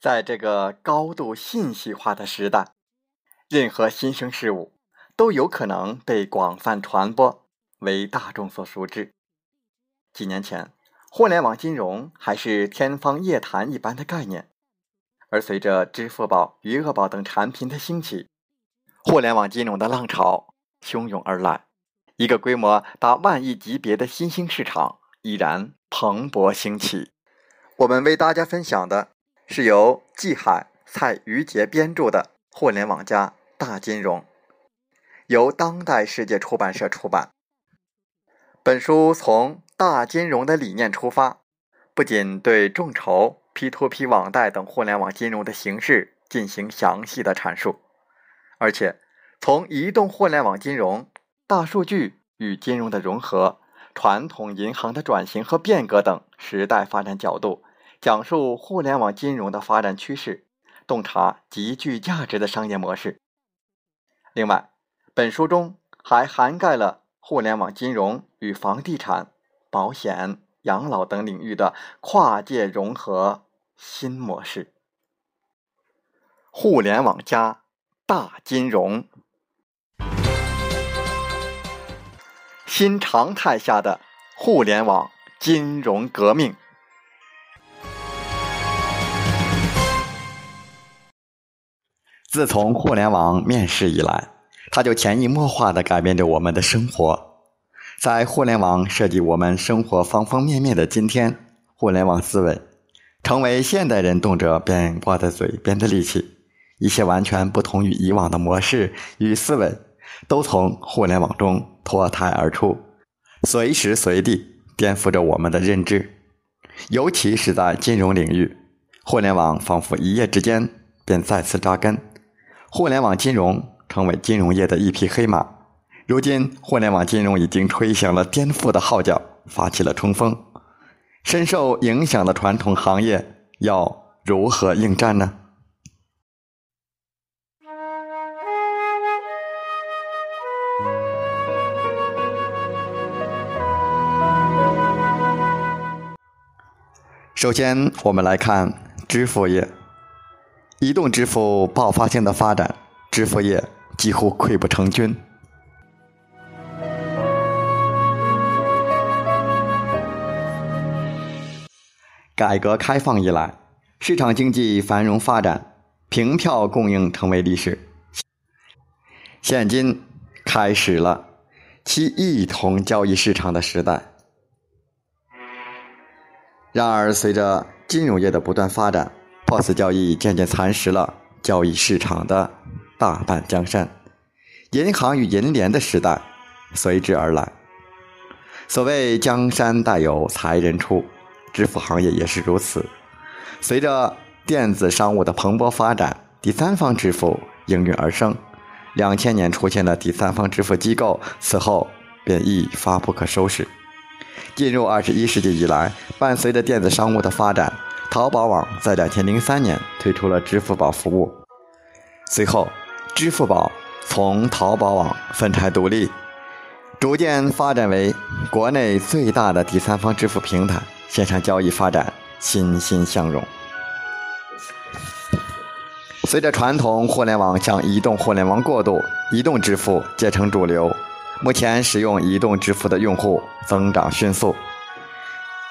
在这个高度信息化的时代，任何新生事物都有可能被广泛传播，为大众所熟知。几年前，互联网金融还是天方夜谭一般的概念，而随着支付宝、余额宝等产品的兴起，互联网金融的浪潮汹涌而来，一个规模达万亿级别的新兴市场已然蓬勃兴起。我们为大家分享的。是由季海、蔡于杰编著的《互联网加大金融》，由当代世界出版社出版。本书从大金融的理念出发，不仅对众筹、P2P 网贷等互联网金融的形式进行详细的阐述，而且从移动互联网金融、大数据与金融的融合、传统银行的转型和变革等时代发展角度。讲述互联网金融的发展趋势，洞察极具价值的商业模式。另外，本书中还涵盖了互联网金融与房地产、保险、养老等领域的跨界融合新模式。互联网加大金融，新常态下的互联网金融革命。自从互联网面世以来，它就潜移默化地改变着我们的生活。在互联网涉及我们生活方方面面的今天，互联网思维成为现代人动辄便挂在嘴边的利器。一些完全不同于以往的模式与思维，都从互联网中脱胎而出，随时随地颠覆着我们的认知。尤其是在金融领域，互联网仿佛一夜之间便再次扎根。互联网金融成为金融业的一匹黑马，如今互联网金融已经吹响了颠覆的号角，发起了冲锋。深受影响的传统行业要如何应战呢？首先，我们来看支付业。移动支付爆发性的发展，支付业几乎溃不成军。改革开放以来，市场经济繁荣发展，凭票供应成为历史。现今开始了其一同交易市场的时代。然而，随着金融业的不断发展，POS 交易渐渐蚕食了交易市场的大半江山，银行与银联的时代随之而来。所谓江山代有才人出，支付行业也是如此。随着电子商务的蓬勃发展，第三方支付应运而生。两千年出现了第三方支付机构，此后便一发不可收拾。进入二十一世纪以来，伴随着电子商务的发展。淘宝网在两千零三年推出了支付宝服务，随后，支付宝从淘宝网分拆独立，逐渐发展为国内最大的第三方支付平台，线上交易发展欣欣向荣。随着传统互联网向移动互联网过渡，移动支付渐成主流，目前使用移动支付的用户增长迅速。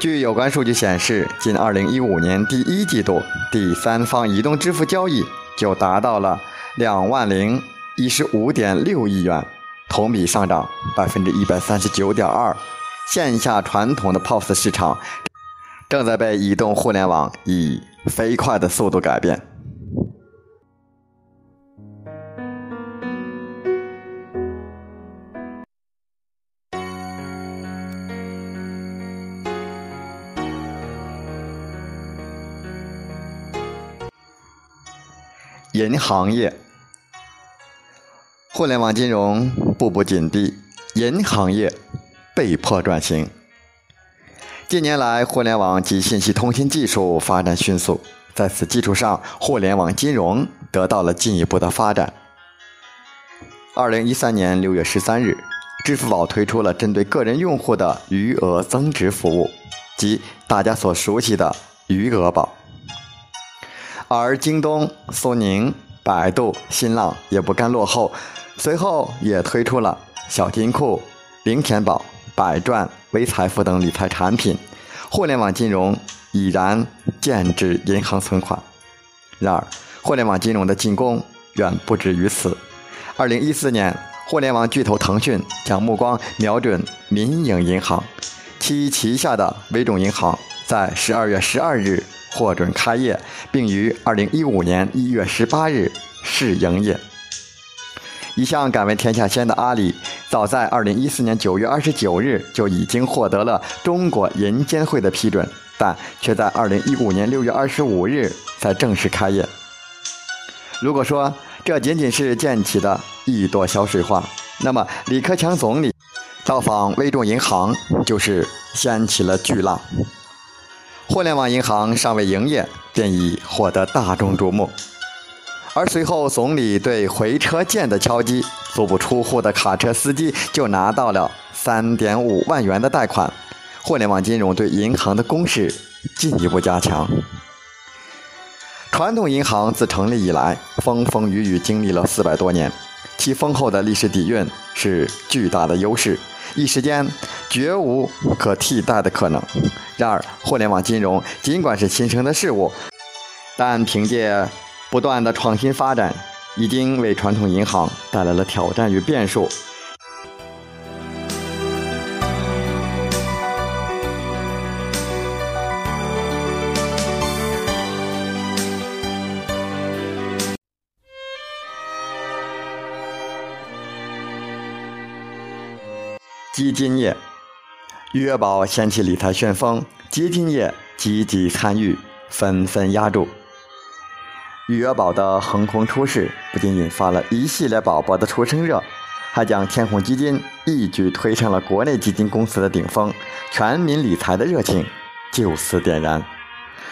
据有关数据显示，近2015年第一季度，第三方移动支付交易就达到了两万零一十五点六亿元，同比上涨百分之一百三十九点二。线下传统的 POS 市场正在被移动互联网以飞快的速度改变。银行业，互联网金融步步紧逼，银行业被迫转型。近年来，互联网及信息通信技术发展迅速，在此基础上，互联网金融得到了进一步的发展。二零一三年六月十三日，支付宝推出了针对个人用户的余额增值服务，即大家所熟悉的余额宝。而京东、苏宁、百度、新浪也不甘落后，随后也推出了小金库、零钱宝、百赚、微财富等理财产品，互联网金融已然建制银行存款。然而，互联网金融的进攻远不止于此。二零一四年，互联网巨头腾讯将目光瞄准民营银行，其旗下的微众银行在十二月十二日获准开业，并于二零一五年一月十八日试营业。一向敢为天下先的阿里，早在二零一四年九月二十九日就已经获得了中国银监会的批准，但却在二零一五年六月二十五日才正式开业。如果说，这仅仅是溅起的一朵小水花，那么李克强总理到访微众银行就是掀起了巨浪。互联网银行尚未营业，便已获得大众瞩目。而随后，总理对回车键的敲击，足不出户的卡车司机就拿到了三点五万元的贷款。互联网金融对银行的攻势进一步加强。传统银行自成立以来，风风雨雨经历了四百多年，其丰厚的历史底蕴是巨大的优势，一时间绝无可替代的可能。然而，互联网金融尽管是新生的事物，但凭借不断的创新发展，已经为传统银行带来了挑战与变数。基金业，余额宝掀起理财旋风，基金业积极参与，纷纷压注。余额宝的横空出世，不仅引发了一系列宝宝的出生热，还将天弘基金一举推上了国内基金公司的顶峰，全民理财的热情就此点燃。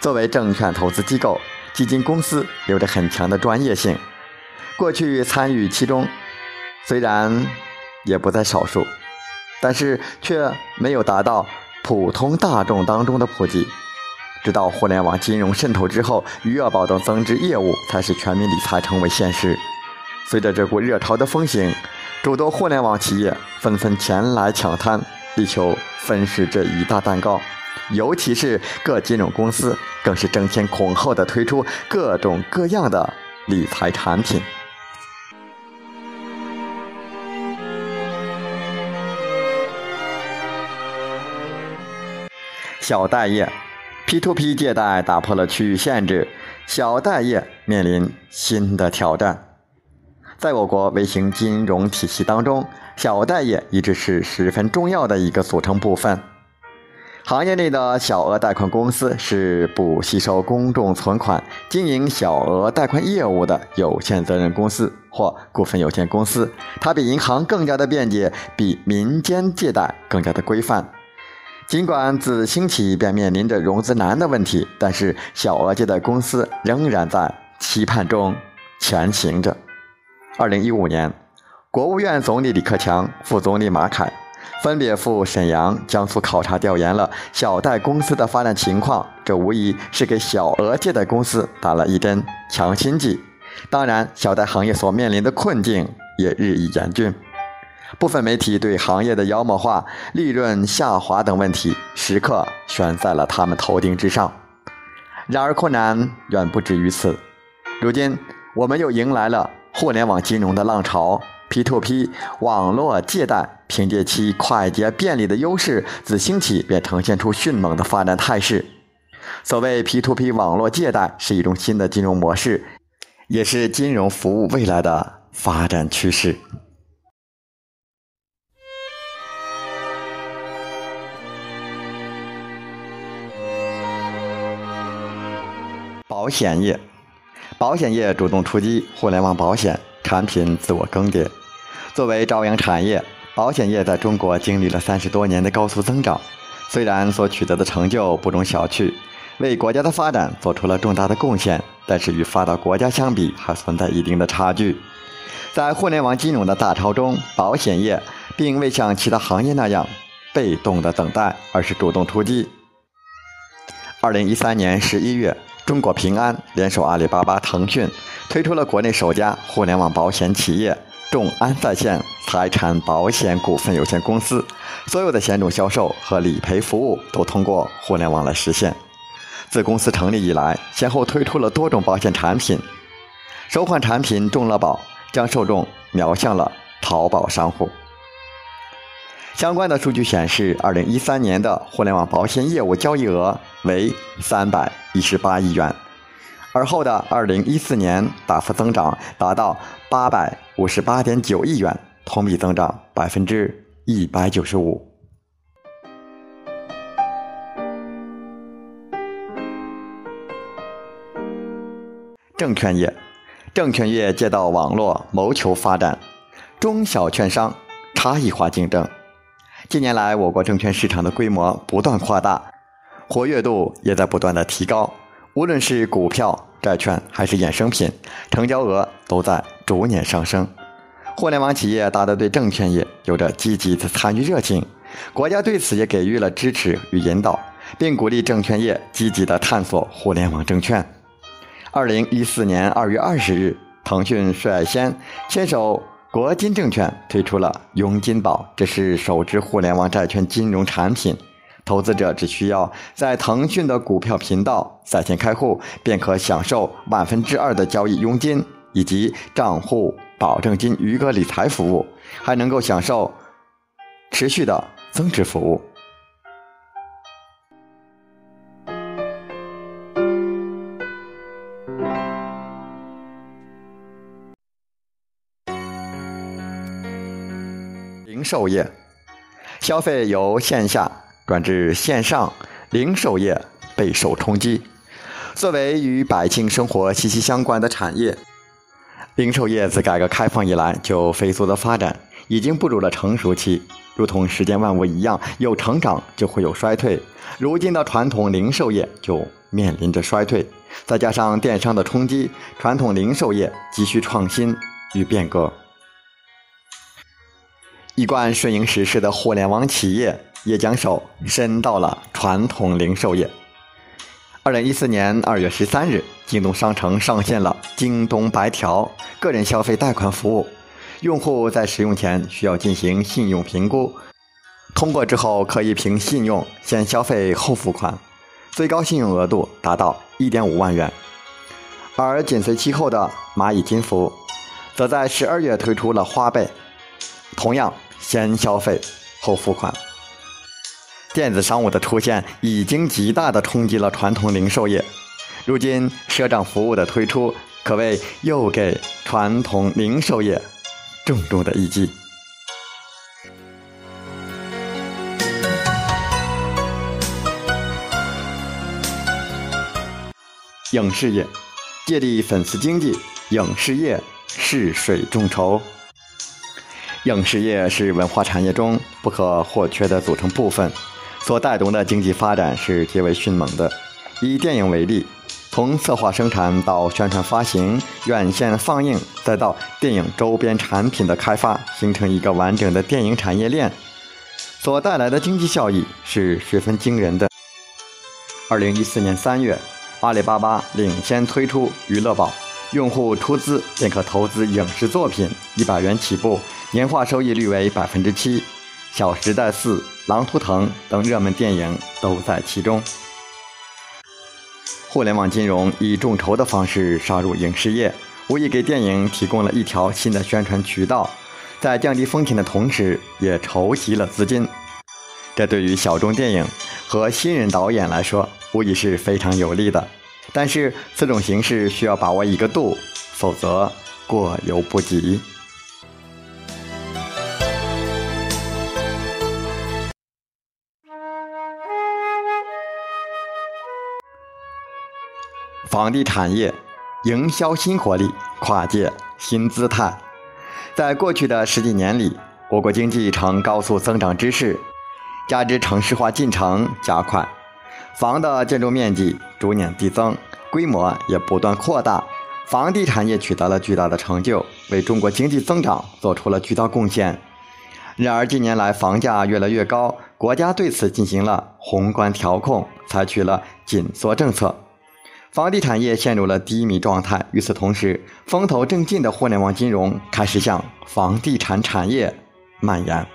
作为证券投资机构，基金公司有着很强的专业性，过去参与其中，虽然也不在少数。但是却没有达到普通大众当中的普及。直到互联网金融渗透之后，余额宝等增值业务才使全民理财成为现实。随着这股热潮的风行，诸多互联网企业纷纷前来抢滩，力求分食这一大蛋糕。尤其是各金融公司，更是争先恐后的推出各种各样的理财产品。小贷业，P2P 借贷打破了区域限制，小贷业面临新的挑战。在我国微型金融体系当中，小贷业一直是十分重要的一个组成部分。行业内的小额贷款公司是不吸收公众存款、经营小额贷款业务的有限责任公司或股份有限公司，它比银行更加的便捷，比民间借贷更加的规范。尽管自兴起便面临着融资难的问题，但是小额借贷公司仍然在期盼中前行着。二零一五年，国务院总理李克强、副总理马凯分别赴沈阳、江苏考察调研了小贷公司的发展情况，这无疑是给小额借贷公司打了一针强心剂。当然，小贷行业所面临的困境也日益严峻。部分媒体对行业的妖魔化、利润下滑等问题时刻悬在了他们头顶之上。然而，困难远不止于此。如今，我们又迎来了互联网金融的浪潮，P2P 网络借贷凭借其快捷便利的优势，自兴起便呈现出迅猛的发展态势。所谓 P2P 网络借贷是一种新的金融模式，也是金融服务未来的发展趋势。保险业，保险业主动出击，互联网保险产品自我更迭。作为朝阳产业，保险业在中国经历了三十多年的高速增长，虽然所取得的成就不容小觑，为国家的发展做出了重大的贡献，但是与发达国家相比，还存在一定的差距。在互联网金融的大潮中，保险业并未像其他行业那样被动的等待，而是主动出击。二零一三年十一月。中国平安联手阿里巴巴、腾讯，推出了国内首家互联网保险企业众安在线财产保险股份有限公司，所有的险种销售和理赔服务都通过互联网来实现。自公司成立以来，先后推出了多种保险产品，首款产品众乐保将受众瞄向了淘宝商户。相关的数据显示，二零一三年的互联网保险业务交易额为三百一十八亿元，而后的二零一四年大幅增长，达到八百五十八点九亿元，同比增长百分之一百九十五。证券业，证券业借道网络谋求发展，中小券商差异化竞争。近年来，我国证券市场的规模不断扩大，活跃度也在不断的提高。无论是股票、债券还是衍生品，成交额都在逐年上升。互联网企业大都对证券业有着积极的参与热情，国家对此也给予了支持与引导，并鼓励证券业积极的探索互联网证券。二零一四年二月二十日，腾讯率先牵手。国金证券推出了佣金宝，这是首支互联网债券金融产品。投资者只需要在腾讯的股票频道在线开户，便可享受万分之二的交易佣金，以及账户保证金余额理财服务，还能够享受持续的增值服务。售业，消费由线下转至线上，零售业备受冲击。作为与百姓生活息息相关的产业，零售业自改革开放以来就飞速的发展，已经步入了成熟期。如同世间万物一样，有成长就会有衰退。如今的传统零售业就面临着衰退，再加上电商的冲击，传统零售业急需创新与变革。一贯顺应时势的互联网企业也将手伸到了传统零售业。二零一四年二月十三日，京东商城上线了京东白条个人消费贷款服务。用户在使用前需要进行信用评估，通过之后可以凭信用先消费后付款，最高信用额度达到一点五万元。而紧随其后的蚂蚁金服，则在十二月推出了花呗，同样。先消费后付款，电子商务的出现已经极大的冲击了传统零售业。如今赊账服务的推出，可谓又给传统零售业重重的一击。影视业借力粉丝经济，影视业试水众筹。影视业是文化产业中不可或缺的组成部分，所带动的经济发展是极为迅猛的。以电影为例，从策划生产到宣传发行、院线放映，再到电影周边产品的开发，形成一个完整的电影产业链，所带来的经济效益是十分惊人的。二零一四年三月，阿里巴巴领先推出娱乐宝，用户出资便可投资影视作品，一百元起步。年化收益率为百分之七，《小时代四》《狼图腾》等热门电影都在其中。互联网金融以众筹的方式杀入影视业，无疑给电影提供了一条新的宣传渠道，在降低风险的同时，也筹集了资金。这对于小众电影和新人导演来说，无疑是非常有利的。但是，此种形式需要把握一个度，否则过犹不及。房地产业营销新活力，跨界新姿态。在过去的十几年里，我国经济呈高速增长之势，加之城市化进程加快，房的建筑面积逐年递增，规模也不断扩大，房地产业取得了巨大的成就，为中国经济增长做出了巨大贡献。然而，近年来房价越来越高，国家对此进行了宏观调控，采取了紧缩政策。房地产业陷入了低迷状态。与此同时，风头正劲的互联网金融开始向房地产产业蔓延。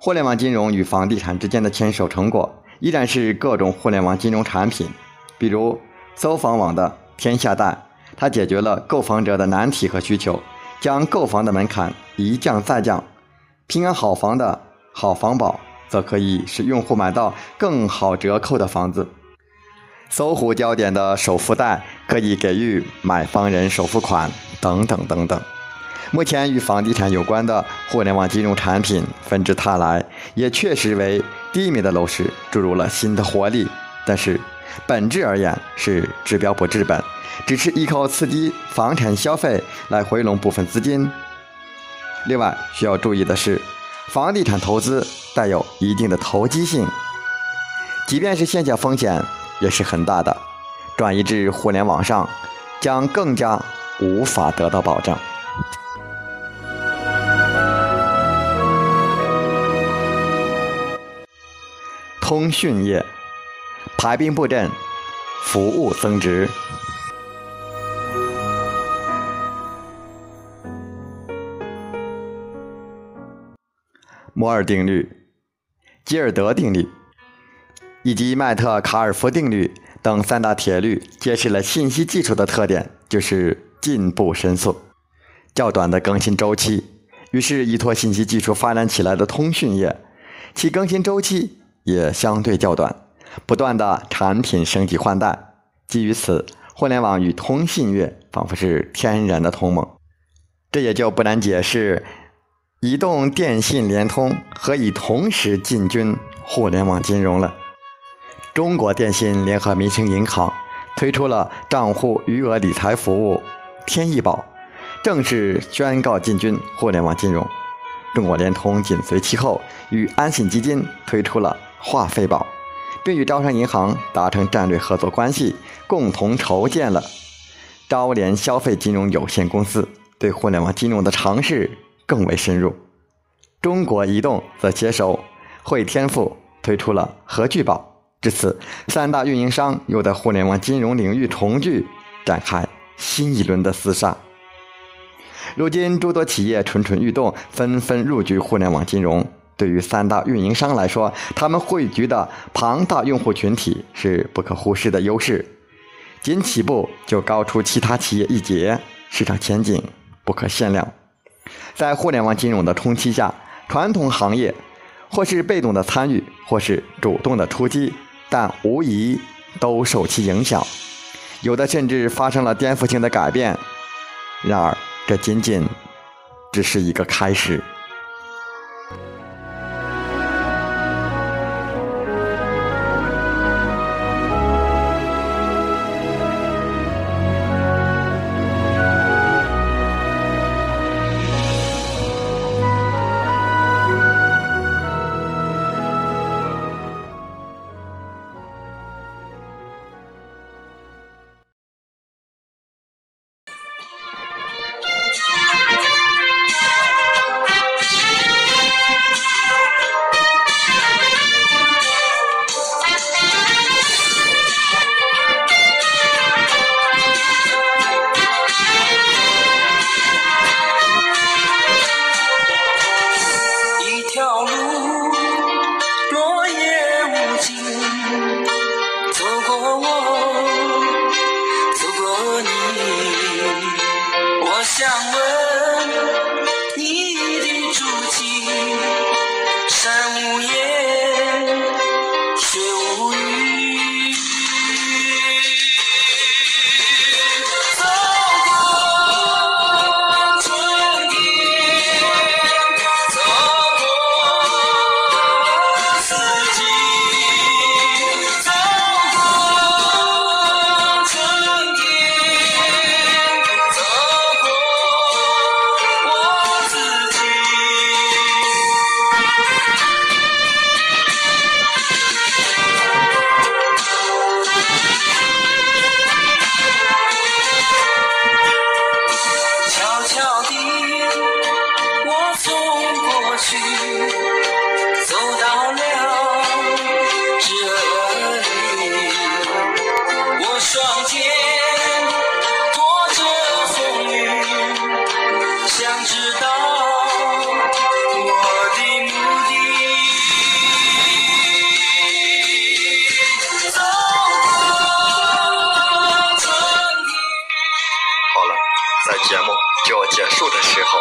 互联网金融与房地产之间的牵手成果，依然是各种互联网金融产品，比如搜房网的天下贷，它解决了购房者的难题和需求，将购房的门槛一降再降。平安好房的好房宝，则可以使用户买到更好折扣的房子。搜狐焦点的首付贷可以给予买房人首付款，等等等等。目前与房地产有关的互联网金融产品纷至沓来，也确实为低迷的楼市注入了新的活力。但是，本质而言是治标不治本，只是依靠刺激房产消费来回笼部分资金。另外需要注意的是，房地产投资带有一定的投机性，即便是现象风险也是很大的。转移至互联网上，将更加无法得到保证。通讯业排兵布阵，服务增值。摩尔定律、吉尔德定律以及麦特卡尔夫定律等三大铁律，揭示了信息技术的特点，就是进步神速、较短的更新周期。于是，依托信息技术发展起来的通讯业，其更新周期也相对较短，不断的产品升级换代。基于此，互联网与通信业仿佛是天然的同盟。这也就不难解释。移动、电信、联通何以同时进军互联网金融了？中国电信联合民生银行推出了账户余额理财服务“天翼宝”，正式宣告进军互联网金融。中国联通紧随其后，与安信基金推出了“话费宝”，并与招商银行达成战略合作关系，共同筹建了招联消费金融有限公司，对互联网金融的尝试。更为深入，中国移动则携手汇添富推出了和聚宝。至此，三大运营商又在互联网金融领域重聚，展开新一轮的厮杀。如今，诸多企业蠢蠢欲动，纷纷入局互联网金融。对于三大运营商来说，他们汇聚的庞大用户群体是不可忽视的优势，仅起步就高出其他企业一截，市场前景不可限量。在互联网金融的冲击下，传统行业或是被动的参与，或是主动的出击，但无疑都受其影响，有的甚至发生了颠覆性的改变。然而，这仅仅只是一个开始。去，走到了这，我双肩着风雨，想知道。好了，在节目就要结束的时候，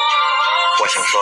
我想说。